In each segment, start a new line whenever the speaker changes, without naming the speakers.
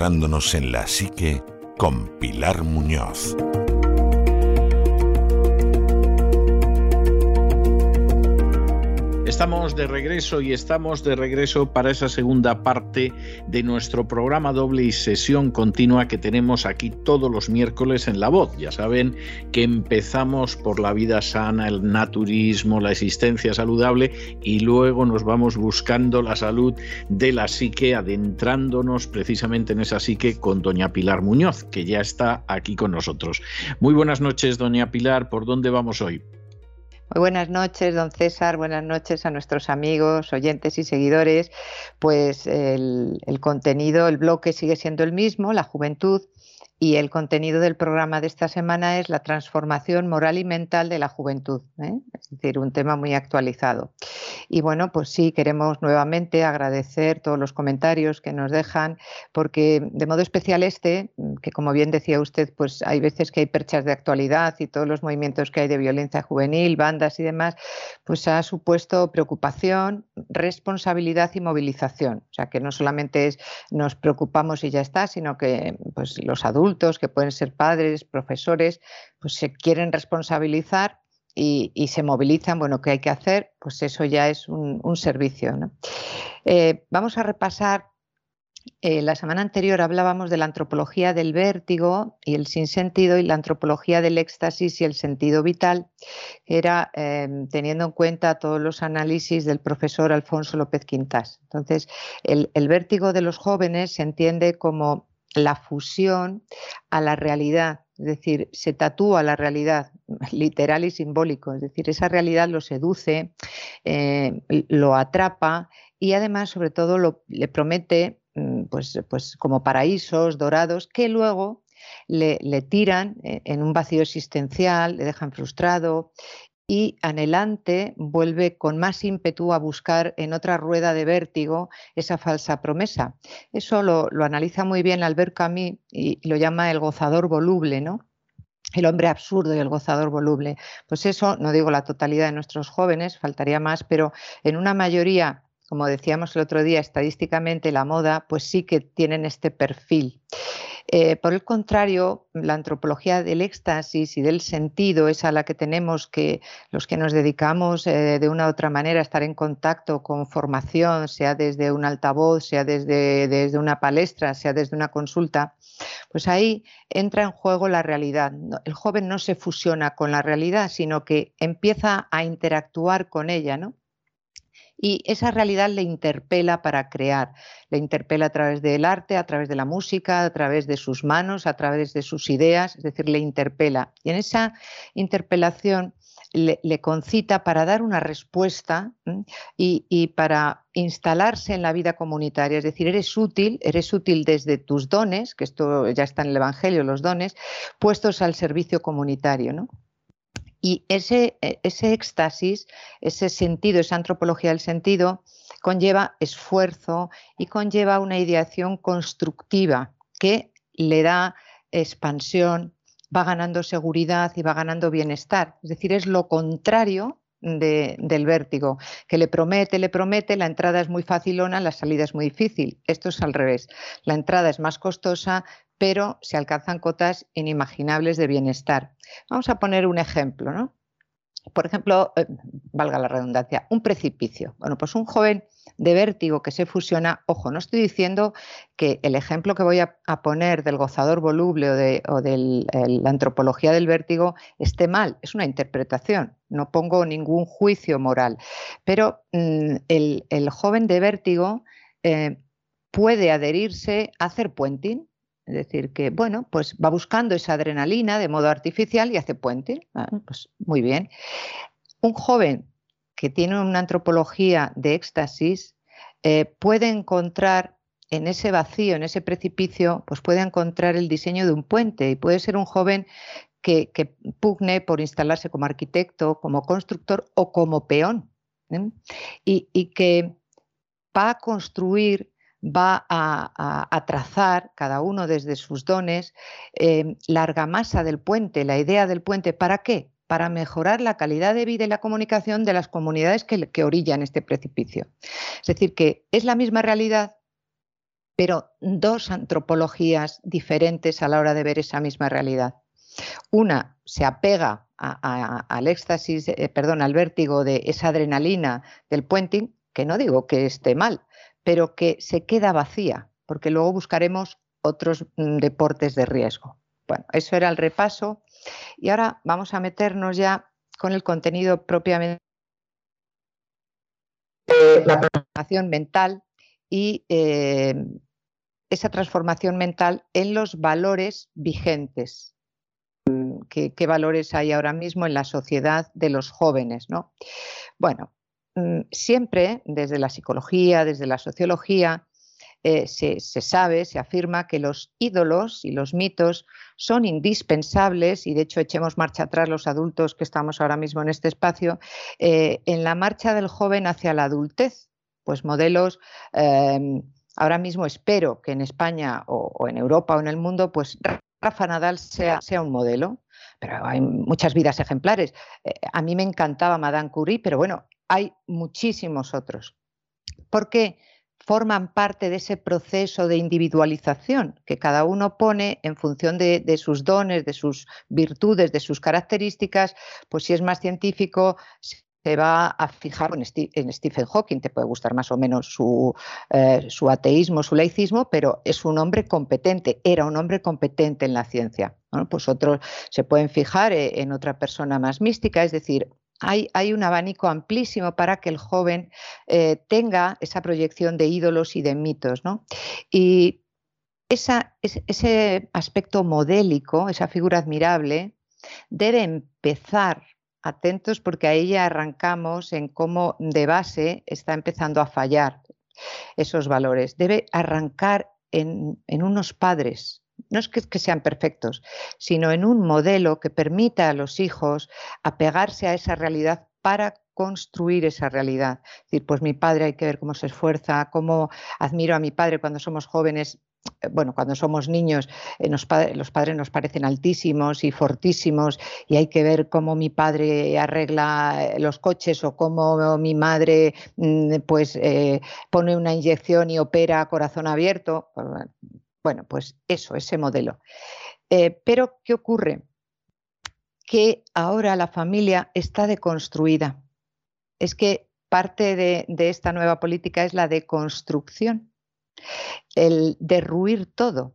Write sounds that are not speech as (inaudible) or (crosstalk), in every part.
adentrándonos en la psique con Pilar Muñoz.
Estamos de regreso y estamos de regreso para esa segunda parte de nuestro programa doble y sesión continua que tenemos aquí todos los miércoles en La Voz. Ya saben que empezamos por la vida sana, el naturismo, la existencia saludable y luego nos vamos buscando la salud de la psique, adentrándonos precisamente en esa psique con doña Pilar Muñoz, que ya está aquí con nosotros. Muy buenas noches, doña Pilar. ¿Por dónde vamos hoy?
Muy buenas noches, don César. Buenas noches a nuestros amigos, oyentes y seguidores. Pues el, el contenido, el bloque sigue siendo el mismo, la juventud, y el contenido del programa de esta semana es la transformación moral y mental de la juventud, ¿eh? es decir, un tema muy actualizado. Y bueno, pues sí, queremos nuevamente agradecer todos los comentarios que nos dejan, porque de modo especial este, que como bien decía usted, pues hay veces que hay perchas de actualidad y todos los movimientos que hay de violencia juvenil, bandas y demás, pues ha supuesto preocupación, responsabilidad y movilización. O sea, que no solamente es nos preocupamos y ya está, sino que pues los adultos que pueden ser padres, profesores, pues se quieren responsabilizar y, se movilizan, bueno, ¿qué hay que hacer? Pues eso ya es un, servicio. Eh, vamos a repasar eh, la semana anterior hablábamos de la antropología del vértigo y el sinsentido y la antropología del éxtasis y el sentido vital, era em, teniendo en cuenta todos los análisis del profesor Alfonso López Quintas. Entonces, el vértigo de los jóvenes se entiende como la fusión a la realidad, es decir, se tatúa la realidad (laughs) literal y simbólico, es decir, esa realidad lo seduce, eh, lo atrapa y además, sobre todo, lo, le promete mm, pues, pues como paraísos dorados que luego le, le, tiran eh, en un vacío existencial, le dejan frustrado y anhelante vuelve con más ímpetu a buscar en otra rueda de vértigo esa falsa promesa. Eso lo, analiza muy bien Albert Camus y lo llama el gozador voluble, ¿no? el hombre absurdo y el gozador voluble. Pues eso, no digo la totalidad de nuestros jóvenes, faltaría más, pero en una mayoría, como decíamos el otro día, estadísticamente la moda, pues sí que tienen este perfil. Eh, por el contrario, la antropología del éxtasis y del sentido es a la que tenemos que los que nos dedicamos eh, de una u otra manera a estar en contacto con formación, sea desde un altavoz, sea desde, desde una palestra, sea desde una consulta, pues ahí entra en juego la realidad. El joven no se fusiona con la realidad, sino que empieza a interactuar con ella, ¿no? Y esa realidad le interpela para crear, le interpela a través del arte, a través de la música, a través de sus manos, a través de sus ideas, es decir, le interpela. Y en esa interpelación le, concita para dar una respuesta y, y, para instalarse en la vida comunitaria. Es decir, eres útil, eres útil desde tus dones, que esto ya está en el Evangelio, los dones, puestos al servicio comunitario. ¿no? Y ese, e, ese éxtasis, ese sentido, esa antropología del sentido, conlleva esfuerzo y conlleva una ideación constructiva que le da expansión, va ganando seguridad y va ganando bienestar. Es decir, es lo contrario del vértigo, que le promete, le promete, la entrada es muy facilona, la salida es muy difícil. Esto es al revés. La entrada es más costosa, pero se alcanzan cotas inimaginables de bienestar. Vamos a poner un ejemplo, ¿no? Por ejemplo, eh, valga la redundancia, un precipicio. Bueno, pues un joven de vértigo que se fusiona, ojo, no estoy diciendo que el ejemplo que voy a, poner del gozador voluble o de, la antropología del vértigo esté mal, es una interpretación, no pongo ningún juicio moral, pero mm, el, joven de vértigo eh, puede adherirse a hacer puenting, es decir, que bueno, pues va buscando esa adrenalina de modo artificial y hace puente. Ah, pues muy bien. Un joven que tiene una antropología de éxtasis eh, puede encontrar en ese vacío, en ese precipicio, pues puede encontrar el diseño de un puente y puede ser un joven que, pugne por instalarse como arquitecto, como constructor o como peón. ¿eh? Y, que va a construir, va a, trazar, cada uno desde sus dones, eh, la argamasa del puente, la idea del puente. ¿Para qué? Para mejorar la calidad de vida y la comunicación de las comunidades que, orillan este precipicio. Es decir, que es la misma realidad, pero dos antropologías diferentes a la hora de ver esa misma realidad. Una se apega al éxtasis, eh, perdón, al vértigo de esa adrenalina del puenting, que no digo que esté mal, pero que se queda vacía, porque luego buscaremos otros mm, deportes de riesgo. Bueno, eso era el repaso y ahora vamos a meternos ya con el contenido propiamente de la transformación mental y eh, esa transformación mental en los valores vigentes. Mm, ¿Qué, valores hay ahora mismo en la sociedad de los jóvenes? ¿no? Bueno, siempre desde la psicología, desde la sociología, eh, se, sabe, se afirma que los ídolos y los mitos son indispensables, y de hecho echemos marcha atrás los adultos que estamos ahora mismo en este espacio, eh, en la marcha del joven hacia la adultez. Pues modelos em, Ahora mismo espero que en España o, en Europa o en el mundo, pues Rafa Nadal sea, sea un modelo, pero hay muchas vidas ejemplares. Eh, a mí me encantaba Madame Curie, pero bueno, hay muchísimos otros. Porque forman parte de ese proceso de individualización que cada uno pone en función de, sus dones, de sus virtudes, de sus características, pues si es más científico, se va a fijar en, Stephen Hawking, te puede gustar más o menos su, eh, su, ateísmo, su laicismo, pero es un hombre competente, era un hombre competente en la ciencia. Pues otros se pueden fijar eh, en otra persona más mística, es decir, hay, un abanico amplísimo para que el joven eh, tenga esa proyección de ídolos y de mitos. ¿no? Y ese aspecto modélico, esa figura admirable, debe empezar atentos porque ahí ya arrancamos en cómo de base está empezando a fallar esos valores. Debe arrancar en, unos padres, no es que, sean perfectos, sino en un modelo que permita a los hijos apegarse a esa realidad para construir esa realidad. Es decir, pues mi padre hay que ver cómo se esfuerza, cómo admiro a mi padre cuando somos jóvenes, eh, bueno, cuando somos niños, eh, los padres nos parecen altísimos y fortísimos y hay que ver cómo mi padre arregla eh, los coches o cómo mi madre mm, pues pone una inyección y opera a corazón abierto. Pues, bueno, pues eso, ese modelo. pero, ¿qué ocurre? Que ahora la familia está deconstruida. Es que parte de, de esta nueva política es la deconstrucción el derruir todo,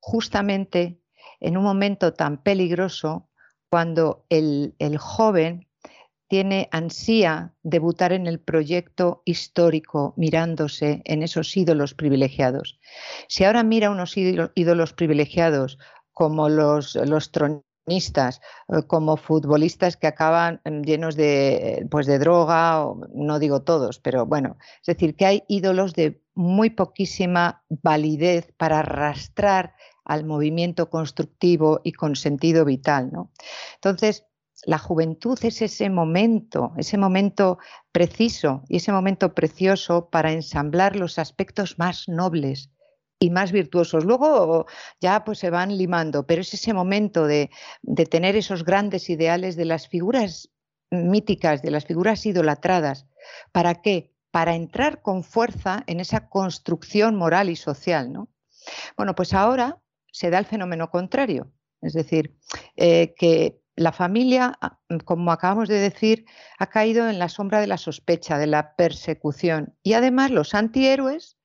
justamente en un momento tan peligroso cuando el, joven tiene ansía debutar en el proyecto histórico mirándose en esos ídolos privilegiados. Si ahora mira unos ídolos privilegiados como los, tronistas, eh, como futbolistas que acaban llenos de, pues de droga, no digo todos, pero bueno, es decir, que hay ídolos de muy poquísima validez para arrastrar al movimiento constructivo y con sentido vital. ¿no? Entonces, la juventud es ese momento, ese momento preciso y ese momento precioso para ensamblar los aspectos más nobles y más virtuosos. Luego ya pues se van limando, pero es ese momento de, tener esos grandes ideales de las figuras míticas, de las figuras idolatradas. ¿Para qué? para entrar con fuerza en esa construcción moral y social. ¿no? Bueno, pues ahora se da el fenómeno contrario, es decir, eh, que la familia, ah, como acabamos de decir, ha caído en la sombra de la sospecha, de la persecución. Y además los antihéroes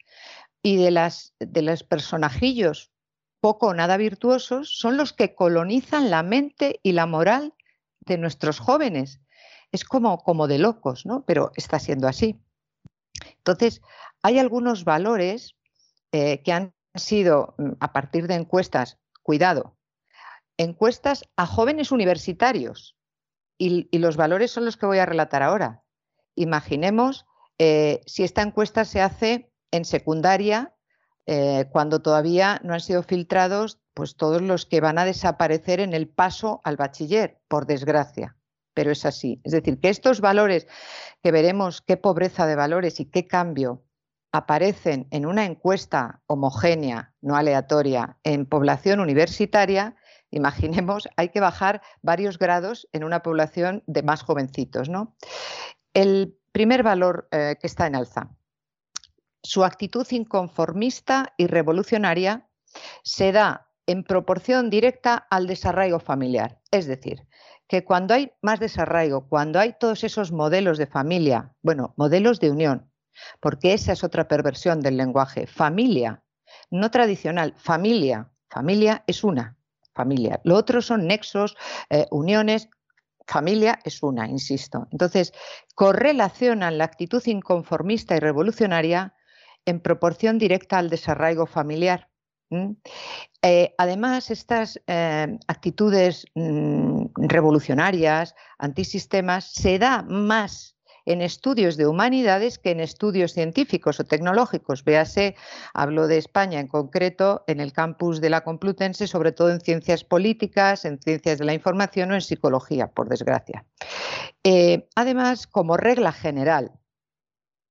y de, las, de los personajillos poco o nada virtuosos son los que colonizan la mente y la moral de nuestros jóvenes. Es como, como de locos, ¿no? Pero está siendo así. Entonces, hay algunos valores eh, que han sido mm, a partir de encuestas, cuidado, encuestas a jóvenes universitarios, y, los valores son los que voy a relatar ahora. Imaginemos eh, si esta encuesta se hace en secundaria, eh, cuando todavía no han sido filtrados pues todos los que van a desaparecer en el paso al bachiller, por desgracia. Pero es así. Es decir, que estos valores que veremos qué pobreza de valores y qué cambio aparecen en una encuesta homogénea, no aleatoria, en población universitaria, imaginemos, hay que bajar varios grados en una población de más jovencitos. ¿no? El primer valor eh, que está en alza, su actitud inconformista y revolucionaria se da en proporción directa al desarraigo familiar. Es decir, que cuando hay más desarraigo, cuando hay todos esos modelos de familia, bueno, modelos de unión, porque esa es otra perversión del lenguaje, familia, no tradicional, familia, familia es una, familia. Lo otro son nexos, eh, uniones, familia es una, insisto. Entonces, correlacionan la actitud inconformista y revolucionaria en proporción directa al desarraigo familiar. Eh, además, estas eh, actitudes mm, revolucionarias, antisistemas, se da más en estudios de humanidades que en estudios científicos o tecnológicos. Véase, hablo de España en concreto, en el campus de la Complutense, sobre todo en ciencias políticas, en ciencias de la información o en psicología, por desgracia. Eh, además, como regla general,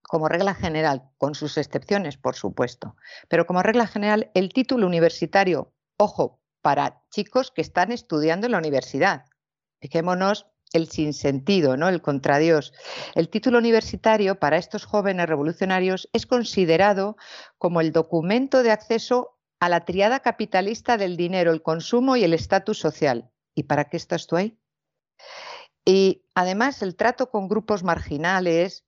como regla general, con sus excepciones, por supuesto, pero como regla general, el título universitario, ojo, para chicos que están estudiando en la universidad. Fijémonos el sinsentido, ¿no? el contradios. El título universitario para estos jóvenes revolucionarios es considerado como el documento de acceso a la triada capitalista del dinero, el consumo y el estatus social. ¿Y para qué estás tú ahí? Y además el trato con grupos marginales,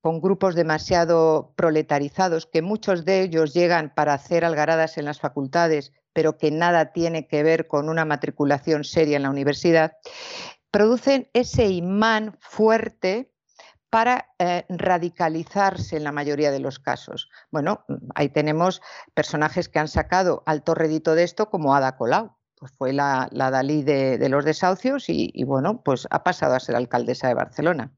con grupos demasiado proletarizados, que muchos de ellos llegan para hacer algaradas en las facultades, pero que nada tiene que ver con una matriculación seria en la universidad, producen ese imán fuerte para eh, radicalizarse en la mayoría de los casos. Bueno, ahí tenemos personajes que han sacado alto rédito de esto, como Ada Colau, pues fue la, Dalí de, los desahucios y, bueno, pues ha pasado a ser alcaldesa de Barcelona.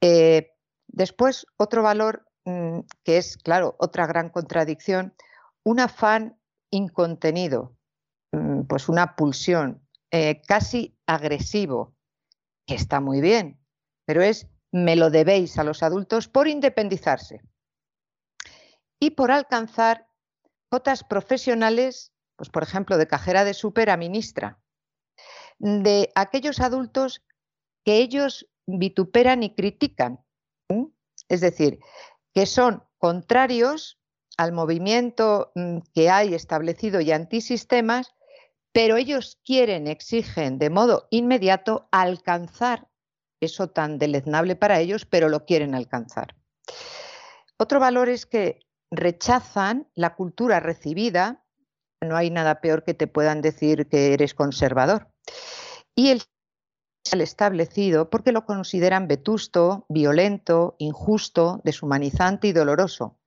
Eh, después, otro valor mm, que es, claro, otra gran contradicción, un afán incontenido, mm, pues una pulsión, eh, casi agresivo, que está muy bien, pero es me lo debéis a los adultos por independizarse y por alcanzar cotas profesionales, pues por ejemplo, de cajera de súper a ministra, de aquellos adultos que ellos vituperan y critican, es decir, que son contrarios al movimiento mm, que hay establecido y antisistemas pero ellos quieren, exigen de modo inmediato alcanzar eso tan deleznable para ellos, pero lo quieren alcanzar. Otro valor es que rechazan la cultura recibida, no hay nada peor que te puedan decir que eres conservador, y el establecido porque lo consideran vetusto, violento, injusto, deshumanizante y doloroso.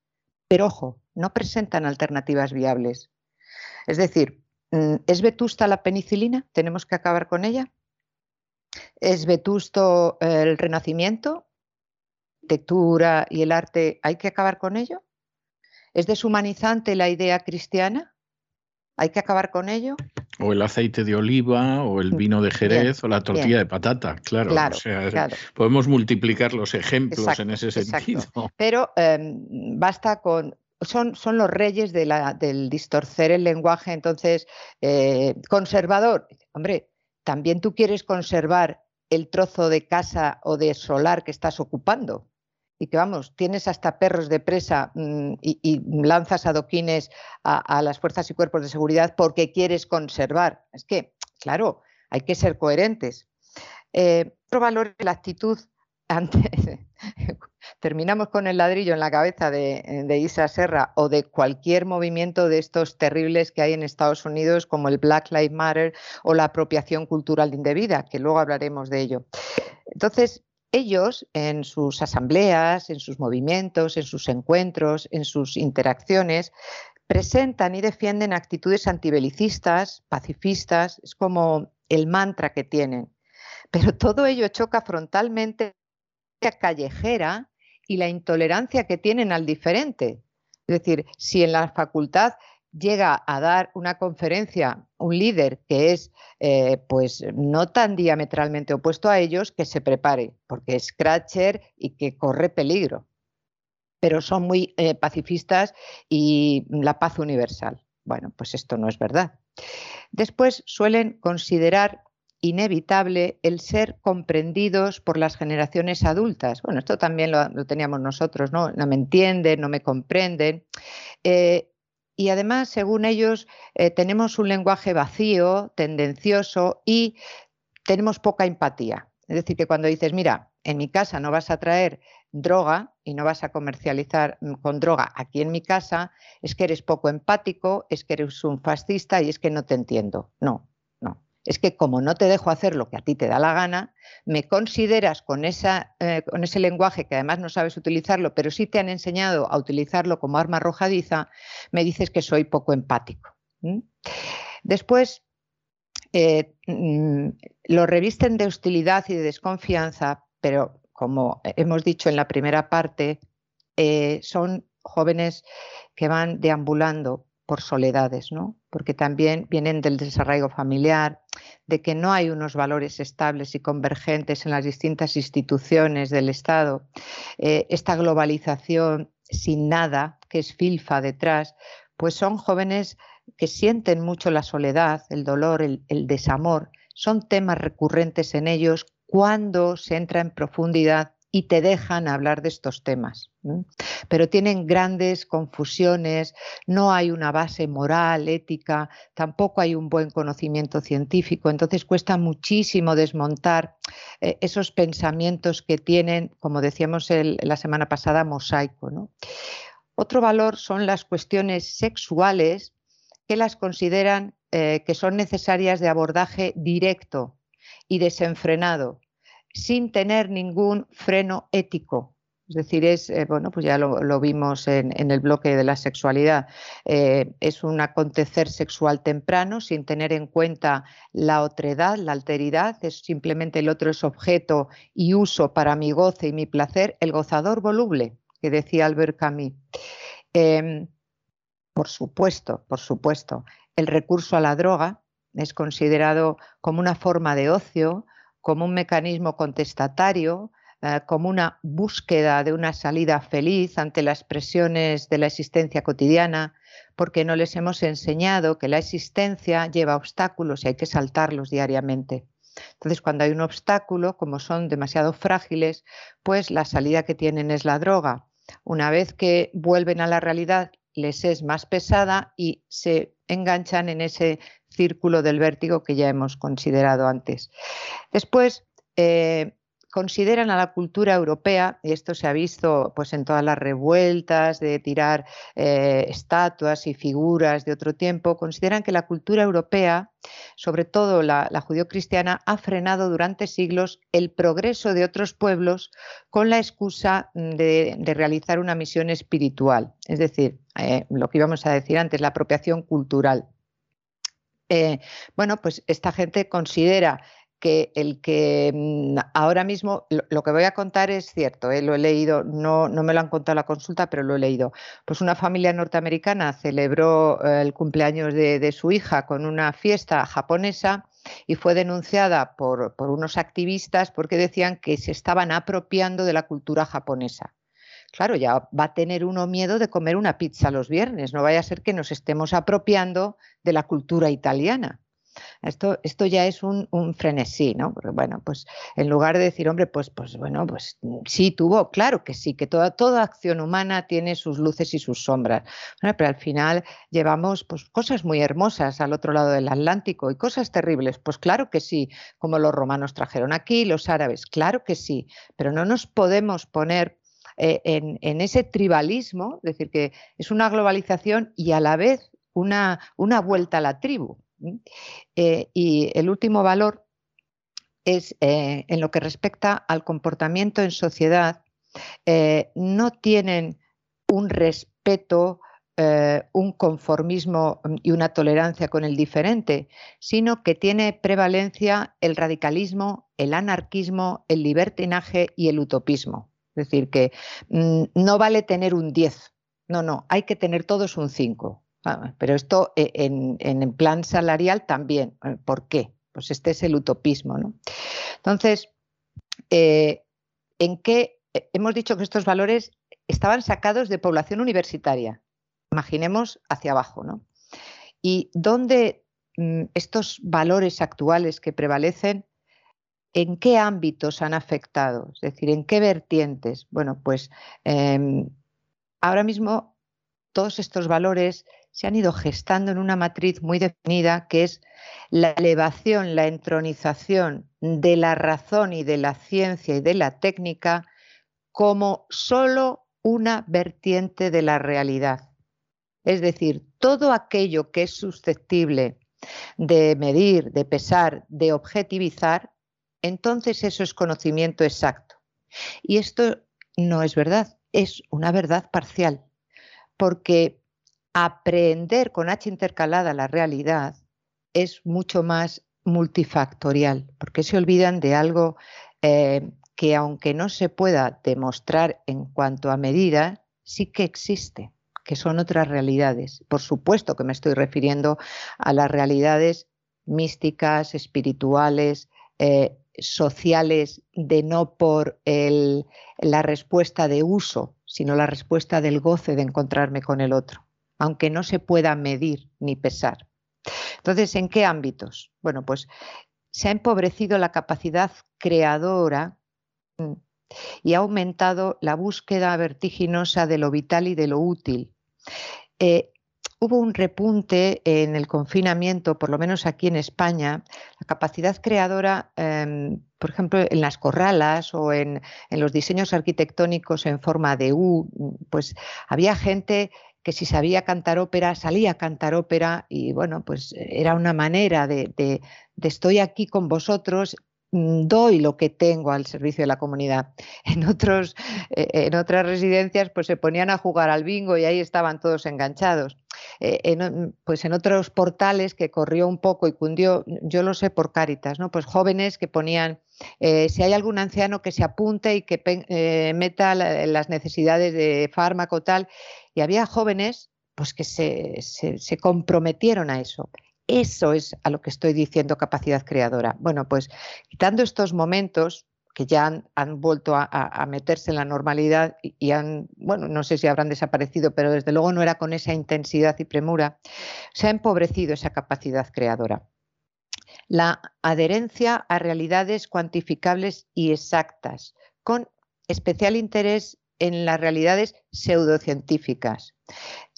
Pero ojo, no presentan alternativas viables. Es decir, ¿Es vetusta la penicilina? ¿Tenemos que acabar con ella? ¿Es vetusto el renacimiento? ¿Lectura y el arte? ¿Hay que acabar con ello? ¿Es deshumanizante la idea cristiana? ¿Hay que acabar con ello?
O el aceite de oliva, o el mm, vino de Jerez, o la tortilla de patata, claro. Podemos multiplicar los ejemplos en ese sentido.
Pero em, basta con son, son los reyes del distorcer el lenguaje, entonces, eh, conservador, hombre, también tú quieres conservar el trozo de casa o de solar que estás ocupando. Y que vamos, tienes hasta perros de presa mm, y, lanzas adoquines a, a las fuerzas y cuerpos de seguridad porque quieres conservar. Es que, claro, hay que ser coherentes. Eh, otro valor es la actitud ante, (laughs) terminamos con el ladrillo en la cabeza de, Isa Serra o de cualquier movimiento de estos terribles que hay en Estados Unidos, como el Black Lives Matter o la apropiación cultural indebida, que luego hablaremos de ello. Entonces, ellos en sus asambleas, en sus movimientos, en sus encuentros, en sus interacciones, presentan y defienden actitudes antibelicistas, pacifistas, es como el mantra que tienen. Pero todo ello choca frontalmente callejera y la intolerancia que tienen al diferente. Es decir, si en la facultad llega a dar una conferencia un líder que es eh, pues no tan diametralmente opuesto a ellos, que se prepare, porque es scratcher y que corre peligro. Pero son muy eh, pacifistas y la paz universal. Bueno, pues esto no es verdad. Después suelen considerar inevitable el ser comprendidos por las generaciones adultas. Bueno, esto también lo, teníamos nosotros, ¿no? No me entienden, no me comprenden. Eh, y además, según ellos, eh, tenemos un lenguaje vacío, tendencioso y tenemos poca empatía. Es decir, que cuando dices, mira, en mi casa no vas a traer droga y no vas a comercializar mm, con droga aquí en mi casa, es que eres poco empático, es que eres un fascista y es que no te entiendo. No, es que como no te dejo hacer lo que a ti te da la gana, me consideras eh, con ese lenguaje que además no sabes utilizarlo, pero sí te han enseñado a utilizarlo como arma arrojadiza, me dices que soy poco empático. Después, eh, mm, lo revisten de hostilidad y de desconfianza, pero como hemos dicho en la primera parte, eh, son jóvenes que van deambulando por soledades, ¿no? Porque también vienen del desarraigo familiar, de que no hay unos valores estables y convergentes en las distintas instituciones del Estado. Eh, esta globalización sin nada, que es filfa detrás, pues son jóvenes que sienten mucho la soledad, el dolor, el desamor. Son temas recurrentes en ellos cuando se entra en profundidad y te dejan hablar de estos temas. Pero tienen grandes confusiones, no hay una base moral, ética, tampoco hay un buen conocimiento científico, entonces cuesta muchísimo desmontar eh, esos pensamientos que tienen, como decíamos la semana pasada, mosaico. Otro valor son las cuestiones sexuales que las consideran eh, que son necesarias de abordaje directo y desenfrenado sin tener ningún freno ético. Es decir, es, eh, bueno, pues ya lo, vimos en, el bloque de la sexualidad, eh, es un acontecer sexual temprano sin tener en cuenta la otredad, la alteridad, es simplemente el otro es objeto y uso para mi goce y mi placer, el gozador voluble, que decía Albert Camus. Em, por supuesto, por supuesto, el recurso a la droga es considerado como una forma de ocio, como un mecanismo contestatario, eh, como una búsqueda de una salida feliz ante las presiones de la existencia cotidiana, porque no les hemos enseñado que la existencia lleva obstáculos y hay que saltarlos diariamente. Entonces, cuando hay un obstáculo, como son demasiado frágiles, pues la salida que tienen es la droga. Una vez que vuelven a la realidad, les es más pesada y se enganchan en ese círculo del vértigo que ya hemos considerado antes. Después, eh, consideran a la cultura europea, y esto se ha visto pues, en todas las revueltas de tirar eh, estatuas y figuras de otro tiempo, consideran que la cultura europea, sobre todo la, la judio-cristiana, ha frenado durante siglos el progreso de otros pueblos con la excusa de, realizar una misión espiritual, es decir, eh, lo que íbamos a decir antes, la apropiación cultural. Eh, bueno, pues esta gente considera que el que mm, ahora mismo lo, que voy a contar es cierto, eh, lo he leído, no, no, me lo han contado la consulta, pero lo he leído. Pues una familia norteamericana celebró eh, el cumpleaños de, su hija con una fiesta japonesa y fue denunciada por, por unos activistas porque decían que se estaban apropiando de la cultura japonesa claro, ya va a tener uno miedo de comer una pizza los viernes, no vaya a ser que nos estemos apropiando de la cultura italiana. Esto, esto ya es un, frenesí, ¿no? Porque, bueno, pues en lugar de decir, hombre, pues, pues bueno, pues sí tuvo, claro que sí, que toda, toda acción humana tiene sus luces y sus sombras. pero al final llevamos pues, cosas muy hermosas al otro lado del Atlántico y cosas terribles. Pues claro que sí, como los romanos trajeron aquí, los árabes, claro que sí, pero no nos podemos poner eh, en, ese tribalismo, es decir, que es una globalización y a la vez una, vuelta a la tribu. Eh, y el último valor es eh, en lo que respecta al comportamiento en sociedad, no tienen un respeto, un conformismo y una tolerancia con el diferente, sino que tiene prevalencia el radicalismo el anarquismo, el libertinaje y el utopismo. Es decir, que mm, no vale tener un 10, no, no, hay que tener todos un 5. Ah, pero esto eh, en, en, plan salarial también. Eh, ¿Por qué? Pues este es el utopismo. ¿no? Entonces, eh, ¿en qué hemos dicho que estos valores estaban sacados de población universitaria? Imaginemos hacia abajo. ¿no? ¿Y dónde mm, estos valores actuales que prevalecen, en qué ámbitos han afectado? Es decir, ¿en qué vertientes? Bueno, pues em, ahora mismo todos estos valores se han ido gestando en una matriz muy definida que es la elevación, la entronización de la razón y de la ciencia y de la técnica como solo una vertiente de la realidad. Es decir, todo aquello que es susceptible de medir, de pesar, de objetivizar, entonces eso es conocimiento exacto. Y esto no es verdad, es una verdad parcial, porque aprender con H intercalada la realidad es mucho más multifactorial, porque se olvidan de algo eh, que aunque no se pueda demostrar en cuanto a medida, sí que existe, que son otras realidades. Por supuesto que me estoy refiriendo a las realidades místicas, espirituales, eh, sociales, de no por la respuesta de uso, sino la respuesta del goce de encontrarme con el otro aunque no se pueda medir ni pesar. Entonces, ¿en qué ámbitos? Bueno, pues se ha empobrecido la capacidad creadora mm, y ha aumentado la búsqueda vertiginosa de lo vital y de lo útil. Eh, hubo un repunte en el confinamiento, por lo menos aquí en España, capacidad creadora, em, por ejemplo, en las corralas o en, en, los diseños arquitectónicos en forma de U, pues había gente que si sabía cantar ópera, salía a cantar ópera y bueno, pues era una manera de, de, estoy aquí con vosotros, doy lo que tengo al servicio de la comunidad. (laughs) En, otros, eh, en otras residencias pues se ponían a jugar al bingo y ahí estaban todos enganchados. Eh, en, pues en otros portales que corrió un poco y cundió, yo lo sé por Cáritas, ¿no? Pues jóvenes que ponían eh, si hay algún anciano que se apunte y que meta las necesidades de fármaco tal, y había jóvenes pues que se, comprometieron a eso. Eso es a lo que estoy diciendo capacidad creadora. Bueno, pues quitando estos momentos que ya han, vuelto a, meterse en la normalidad y, han, bueno, no sé si habrán desaparecido, pero desde luego no era con esa intensidad y premura, se ha empobrecido esa capacidad creadora. La adherencia a realidades cuantificables y exactas, con especial interés en las realidades pseudocientíficas.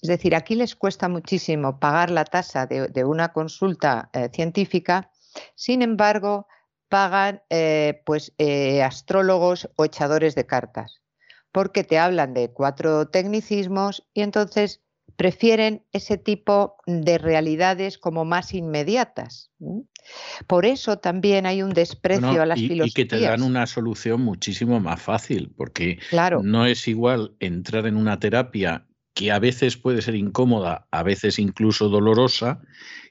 Es decir, aquí les cuesta muchísimo pagar la tasa de, una consulta eh, científica, sin embargo, pagan eh, pues, eh, astrólogos o echadores de cartas, porque te hablan de cuatro tecnicismos y entonces prefieren ese tipo de realidades como más inmediatas. Por eso también hay un desprecio a las filosofías.
Y que te dan una solución muchísimo más fácil, porque no es igual entrar en una terapia que a veces puede ser incómoda, a veces incluso dolorosa,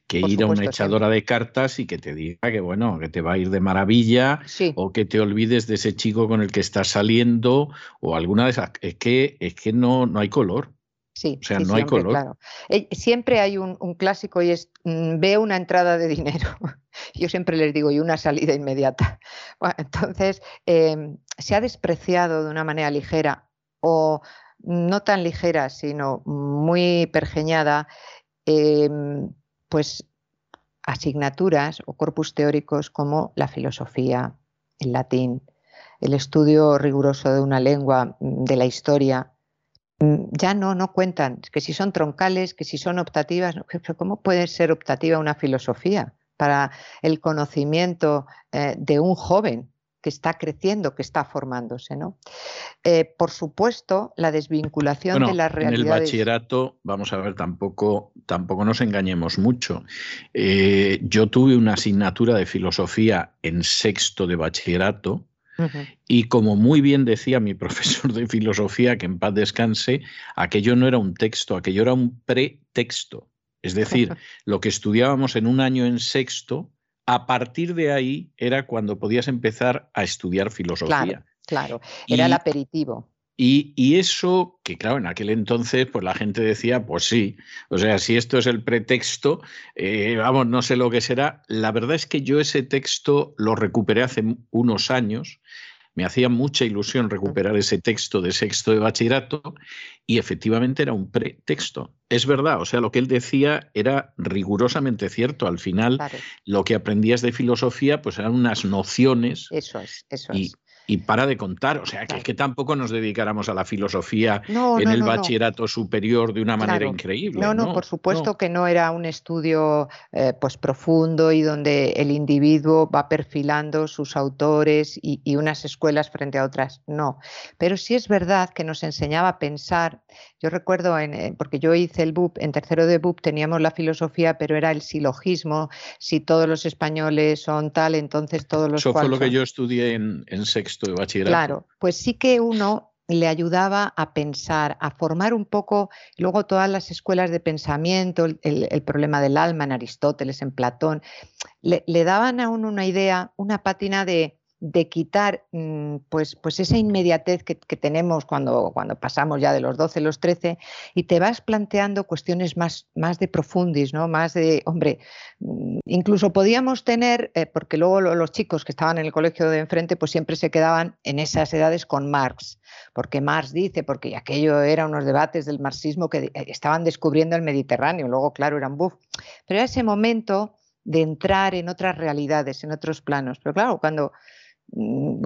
que ir a una echadora de cartas y que te diga que bueno, que te va a ir de maravilla o que te olvides de ese chico con el que estás saliendo o alguna de esas. Es que, es que no, no hay color.
Sí,
o sea, no hay color. Claro.
Eh, siempre hay un, clásico y es mm, ve una entrada de dinero. (laughs) Yo siempre les digo, y una salida inmediata. (laughs) entonces, em, se ha despreciado de una manera ligera o no tan ligera, sino muy pergeñada, em, pues asignaturas o corpus teóricos como la filosofía, el latín, el estudio riguroso de una lengua, mm, de la historia, ya no, no cuentan, que si son troncales, que si son optativas, (laughs) ¿cómo puede ser optativa una filosofía para el conocimiento eh, de un joven que está creciendo, que está formándose, ¿no? Eh, por supuesto, la desvinculación de las realidades.
En el bachillerato, vamos a ver, tampoco, tampoco nos engañemos mucho. Eh, yo tuve una asignatura de filosofía en sexto de bachillerato y como muy bien decía mi (laughs) profesor de filosofía, que en paz descanse, aquello no era un texto, aquello era un pretexto. Es decir, (laughs) lo que estudiábamos en un año en sexto, a partir de ahí era cuando podías empezar a estudiar filosofía.
Claro, claro. era el aperitivo.
Y, eso, que claro, en aquel entonces, pues la gente decía, pues sí, o sea, si esto es el pretexto, eh, vamos, no sé lo que será. La verdad es que yo ese texto lo recuperé hace unos años, me hacía mucha ilusión recuperar ese texto de sexto de bachillerato y efectivamente era un pretexto. Es verdad, o sea, lo que él decía era rigurosamente cierto. Al final, lo que aprendías de filosofía, pues eran unas nociones.
Eso es, eso
es y para de contar. O sea, que, que tampoco nos dedicáramos a la filosofía en el bachillerato superior de una manera increíble.
No, no, por supuesto que no era un estudio eh, pues profundo y donde el individuo va perfilando sus autores y, unas escuelas frente a otras. No. Pero sí es verdad que nos enseñaba a pensar. Yo recuerdo, en, eh, porque yo hice el BUP, en tercero de BUP teníamos la filosofía, pero era el silogismo. Si todos los españoles son tal, entonces todos los.
Eso fue lo que yo estudié en, en sexto
Claro, pues sí que uno le ayudaba a pensar, a formar un poco, luego todas las escuelas de pensamiento, el, problema del alma en Aristóteles, en Platón, le, le daban a uno una idea, una pátina de, de quitar mm, pues, pues esa inmediatez que, tenemos cuando, cuando, pasamos ya de los 12 a los 13 y te vas planteando cuestiones más, más de profundis, ¿no? más de, hombre, mm, incluso podíamos tener, eh, porque luego los chicos que estaban en el colegio de enfrente pues siempre se quedaban en esas edades con Marx, porque Marx dice, porque aquello eran unos debates del marxismo que eh, estaban descubriendo el Mediterráneo, luego claro eran buff, pero era ese momento de entrar en otras realidades, en otros planos. Pero claro, cuando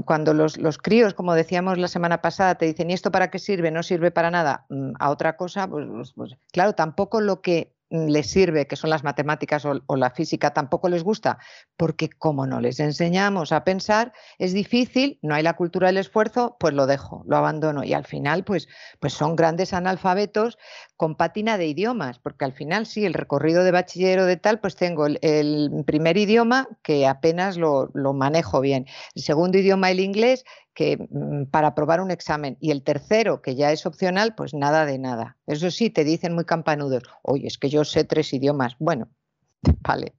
cuando los, críos, como decíamos la semana pasada, te dicen, ¿y esto para qué sirve? No sirve para nada, mm, a otra cosa, pues, pues, pues claro, tampoco lo que Mm, les sirve, que son las matemáticas o, la física, tampoco les gusta, porque como no les enseñamos a pensar, es difícil, no hay la cultura del esfuerzo, pues lo dejo, lo abandono. Y al final, pues, pues son grandes analfabetos con pátina de idiomas, porque al final sí, el recorrido de bachillero de tal, pues tengo el, primer idioma que apenas lo, lo manejo bien, el segundo idioma el inglés que mm, para aprobar un examen y el tercero, que ya es opcional, pues nada de nada. Eso sí, te dicen muy campanudos, oye, es que yo sé tres idiomas. Bueno, (laughs) vale.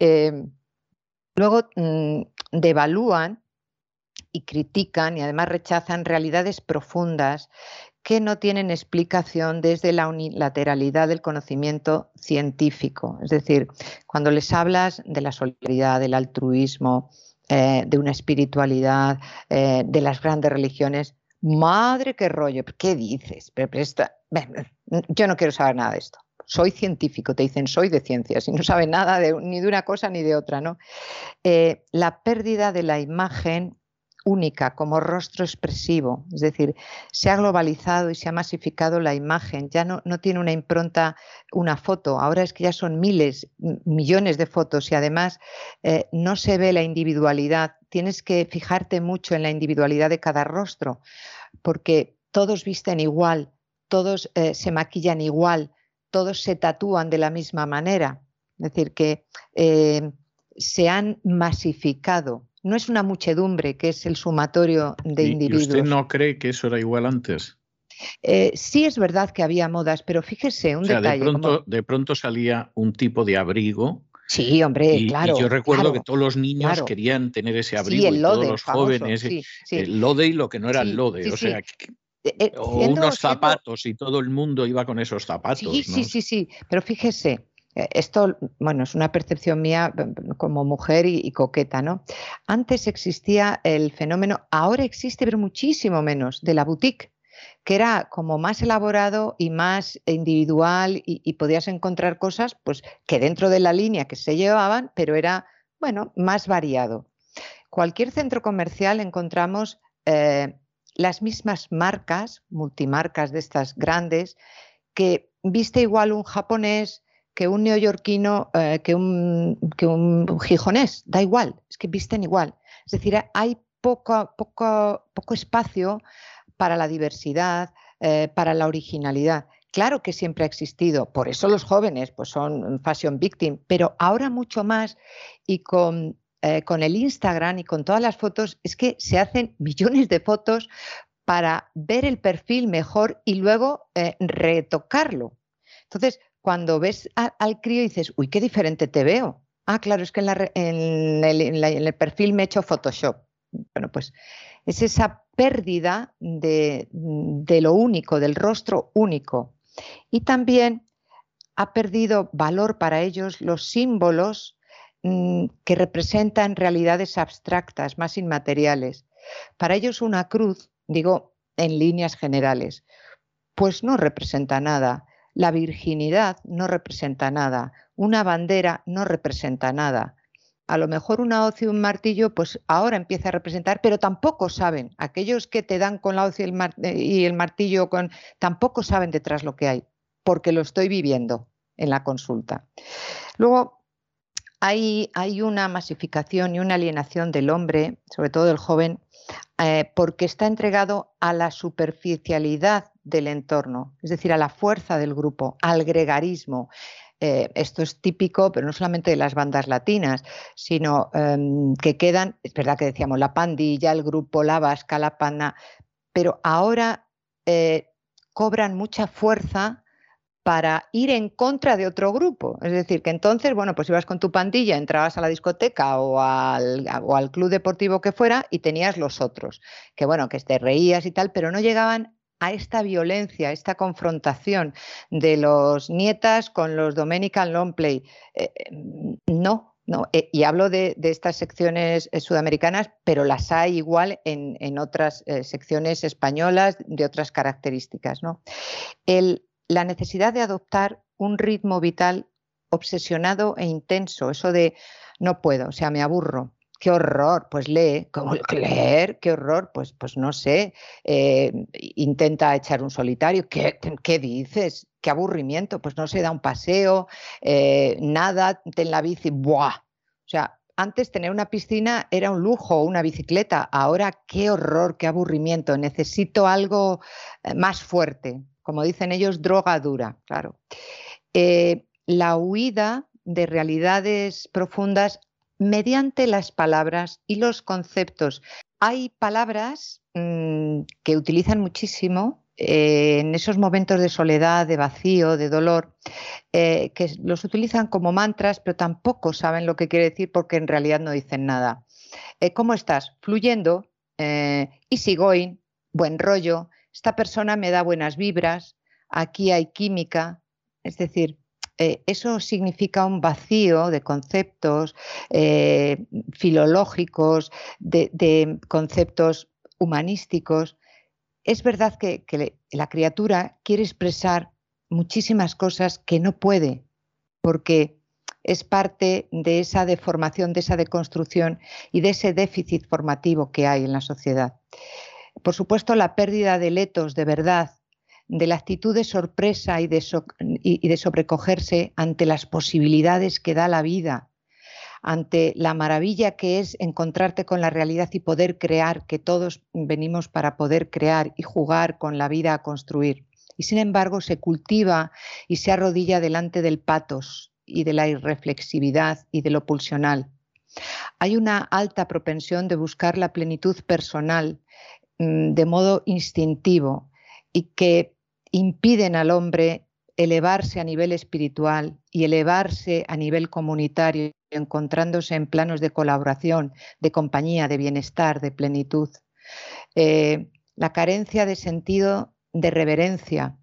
Em, luego mm, devalúan y critican y además rechazan realidades profundas que no tienen explicación desde la unilateralidad del conocimiento científico. Es decir, cuando les hablas de la solidaridad, del altruismo, eh, de una espiritualidad, eh, de las grandes religiones. Madre, qué rollo, ¿qué dices? Pero, yo no quiero saber nada de esto. Soy científico, te dicen soy de ciencias y no sabe nada ni de una cosa ni de otra. ¿no? Eh, la pérdida de la imagen única, como rostro expresivo. Es decir, se ha globalizado y se ha masificado la imagen. Ya no, no tiene una impronta, una foto. Ahora es que ya son miles, millones de fotos y además eh, no se ve la individualidad. Tienes que fijarte mucho en la individualidad de cada rostro, porque todos visten igual, todos eh, se maquillan igual, todos se tatúan de la misma manera. Es decir, que eh, se han masificado no es una muchedumbre, que es el sumatorio de individuos.
¿Y usted no cree que eso era igual antes?
Eh, sí es verdad que había modas, pero fíjese un detalle.
De pronto, de pronto salía un tipo de abrigo
Sí, hombre, claro.
Y yo recuerdo que todos los niños querían tener ese abrigo y todos los jóvenes, el lode y lo que no era el lode, o sea, eh, eh, unos zapatos y todo el mundo iba con esos zapatos.
Sí, sí, sí, sí, pero fíjese, esto, bueno, es una percepción mía mm, como mujer y, coqueta, ¿no? Antes existía el fenómeno, ahora existe, pero muchísimo menos, de la boutique, que era como más elaborado y más individual y, podías encontrar cosas, pues, que dentro de la línea que se llevaban, pero era, bueno, más variado. Cualquier centro comercial encontramos eh, las mismas marcas, multimarcas de estas grandes, que viste igual un japonés, que un neoyorquino, eh, que, un, que un gijonés, da igual, es que visten igual. Es decir, hay poco, poco, poco espacio para la diversidad, eh, para la originalidad. Claro que siempre ha existido, por eso los jóvenes pues son fashion victim, pero ahora mucho más y con, eh, con el Instagram y con todas las fotos es que se hacen (laughs) millones de fotos para ver el perfil mejor y luego retocarlo. Entonces, cuando ves al crío dices, uy, qué diferente te veo. Ah, claro, es que en, el, perfil me he hecho Photoshop. Bueno, pues es esa pérdida de, de lo único, del rostro único. Y también ha perdido valor para ellos los símbolos mm, que representan realidades abstractas, más inmateriales. Para ellos una cruz, digo en líneas generales, pues no representa nada. La virginidad no representa nada. Una bandera no representa nada. A lo mejor una hoz y un martillo, pues ahora empieza a representar, pero tampoco saben. Aquellos que te dan con la hoz y el, el martillo, con, tampoco saben detrás lo que hay, porque lo estoy viviendo en la consulta. Luego, hay, hay, una masificación y una alienación del hombre, sobre todo del joven, eh, porque está entregado a la superficialidad del entorno, es decir, a la fuerza del grupo, al gregarismo. Eh, esto es típico, pero no solamente de las bandas latinas, sino em, que quedan, es verdad que decíamos la pandilla, el grupo, la vasca, la pana, pero ahora eh, cobran mucha fuerza para ir en contra de otro grupo. Es decir, que entonces, bueno, pues ibas con tu pandilla, entrabas a la discoteca o al, o al club deportivo que fuera y tenías los otros, que bueno, que te reías y tal, pero no llegaban a esta violencia, a esta confrontación de los nietas con los Dominican Long Play. Eh, eh, no, no. Eh, y hablo de, estas secciones sudamericanas, pero las hay igual en, en otras secciones españolas de otras características. ¿no? La necesidad de adoptar un ritmo vital obsesionado e intenso, eso de no puedo, o sea, me aburro. Qué horror, pues lee, ¿cómo leer? Qué horror, pues, pues no sé, eh, intenta echar un solitario, ¿Qué, ¿qué, dices? Qué aburrimiento, pues no se da un paseo, eh, nada, ten la bici, ¡buah! O sea, antes tener una piscina era un lujo, una bicicleta, ahora qué horror, qué aburrimiento, necesito algo eh, más fuerte, como dicen ellos, droga dura, claro. La huida de realidades profundas mediante las palabras y los conceptos. Hay palabras mm, que utilizan muchísimo eh, en esos momentos de soledad, de vacío, de dolor, eh, que los utilizan como mantras, pero tampoco saben lo que quiere decir porque en realidad no dicen nada. ¿Cómo estás? Fluyendo, easy going, buen rollo, esta persona me da buenas vibras, aquí hay química, es decir, eh, eso significa un vacío de conceptos eh, filológicos, de, conceptos humanísticos. Es verdad que, la criatura quiere expresar muchísimas cosas que no puede, porque es parte de esa deformación, de esa deconstrucción y de ese déficit formativo que hay en la sociedad. Por supuesto, la pérdida de letos de verdad, de la actitud de sorpresa y de, sobrecogerse ante las posibilidades que da la vida, ante la maravilla que es encontrarte con la realidad y poder crear, que todos venimos para poder crear y jugar con la vida a construir. Y sin embargo se cultiva y se arrodilla delante del patos y de la irreflexividad y de lo pulsional. Hay una alta propensión de buscar la plenitud personal Mm, de modo instintivo y que impiden al hombre elevarse a nivel espiritual y elevarse a nivel comunitario, encontrándose en planos de colaboración, de compañía, de bienestar, de plenitud. Eh, la carencia de sentido de reverencia,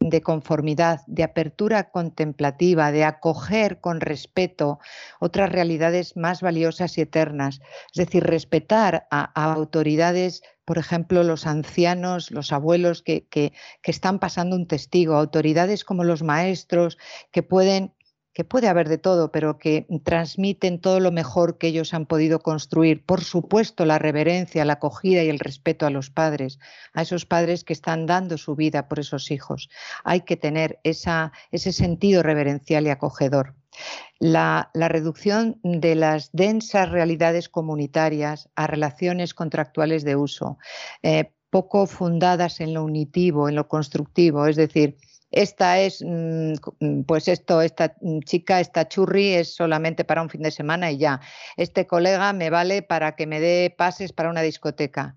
de conformidad, de apertura contemplativa, de acoger con respeto otras realidades más valiosas y eternas. Es decir, respetar a, autoridades, por ejemplo, los ancianos, los abuelos que, que están pasando un testigo, autoridades como los maestros que pueden que puede haber de todo, pero que transmiten todo lo mejor que ellos han podido construir. Por supuesto, la reverencia, la acogida y el respeto a los padres, a esos padres que están dando su vida por esos hijos. Hay que tener ese sentido reverencial y acogedor. La, reducción de las densas realidades comunitarias a relaciones contractuales de uso, eh, poco fundadas en lo unitivo, en lo constructivo, es decir, esta es, mm, pues esto, esta chica, esta churri es solamente para un fin de semana y ya. Este colega me vale para que me dé pases para una discoteca.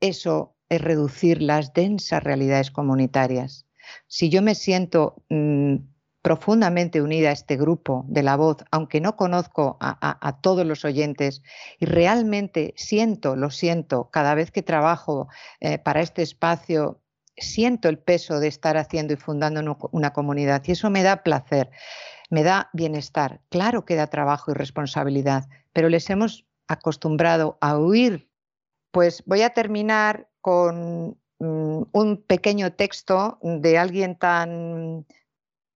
Eso es reducir las densas realidades comunitarias. Si yo me siento mm, profundamente unida a este grupo de la voz, aunque no conozco a, todos los oyentes y realmente siento, lo siento, cada vez que trabajo eh, para este espacio, siento el peso de estar haciendo y fundando una comunidad y eso me da placer, me da bienestar. Claro que da trabajo y responsabilidad, pero les hemos acostumbrado a huir. Pues voy a terminar con mm, un pequeño texto de alguien tan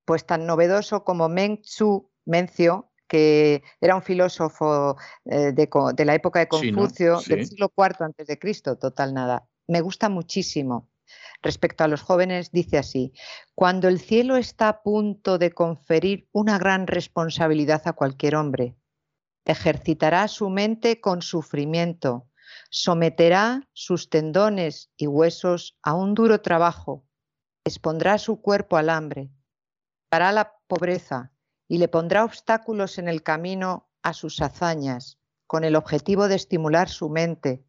pues tan novedoso como Meng Tzu Mencio, que era un filósofo eh, de, la época de Confucio, del siglo IV antes de Cristo, total nada. Me gusta muchísimo. Respecto a los jóvenes, dice así, cuando el cielo está a punto de conferir una gran responsabilidad a cualquier hombre, ejercitará su mente con sufrimiento, someterá sus tendones y huesos a un duro trabajo, expondrá su cuerpo al hambre, dará la pobreza y le pondrá obstáculos en el camino a sus hazañas, con el objetivo de estimular su mente,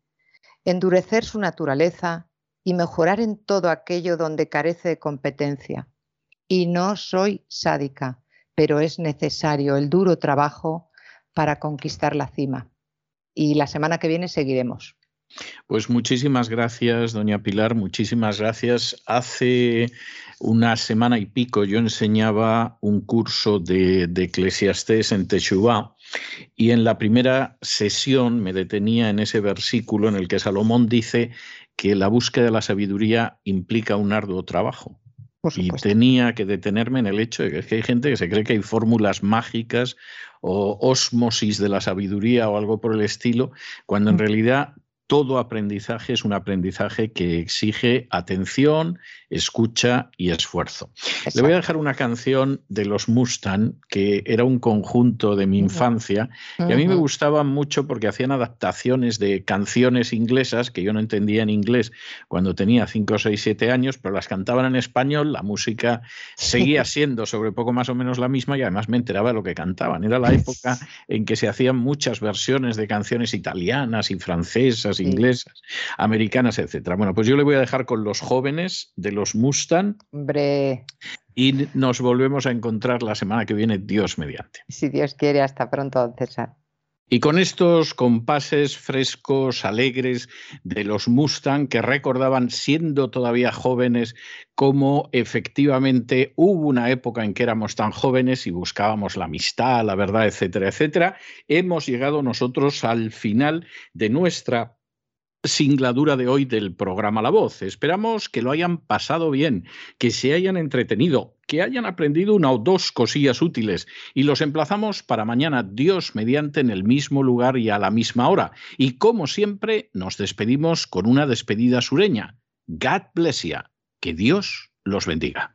endurecer su naturaleza y mejorar en todo aquello donde carece de competencia. Y no soy sádica, pero es necesario el duro trabajo para conquistar la cima. Y la semana que viene seguiremos.
Pues muchísimas gracias, doña Pilar, muchísimas gracias. Hace una semana y pico yo enseñaba un curso de, Eclesiastés en Teshuvah y en la primera sesión me detenía en ese versículo en el que Salomón dice que la búsqueda de la sabiduría implica un arduo trabajo. Y tenía que detenerme en el hecho de que hay gente que se cree que hay fórmulas mágicas o osmosis de la sabiduría o algo por el estilo, cuando en realidad todo aprendizaje es un aprendizaje que exige atención, escucha y esfuerzo. Le voy a dejar una canción de los Mustang, que era un conjunto de mi infancia, y a mí me gustaba mucho porque hacían adaptaciones de canciones inglesas que yo no entendía en inglés cuando tenía 5, 6, 7 años, pero las cantaban en español, la música seguía (laughs) siendo sobre poco más o menos la misma y además me enteraba de lo que cantaban. Era la época (laughs) en que se hacían muchas versiones de canciones italianas y francesas inglesas, americanas, etcétera. Bueno, pues yo le voy a dejar con los jóvenes de los Mustang.
Hombre.
Y nos volvemos a encontrar la semana que viene, Dios mediante.
Si Dios quiere, hasta pronto, César.
Y con estos compases frescos, alegres de los Mustang que recordaban siendo todavía jóvenes cómo efectivamente hubo una época en que éramos tan jóvenes y buscábamos la amistad, la verdad, etcétera, etcétera, hemos llegado nosotros al final de nuestra singladura de hoy del programa La Voz. Esperamos que lo hayan pasado bien, que se hayan entretenido, que hayan aprendido una o dos cosillas útiles y los emplazamos para mañana, Dios mediante, en el mismo lugar y a la misma hora. Y como siempre, nos despedimos con una despedida sureña. God bless you. Que Dios los bendiga.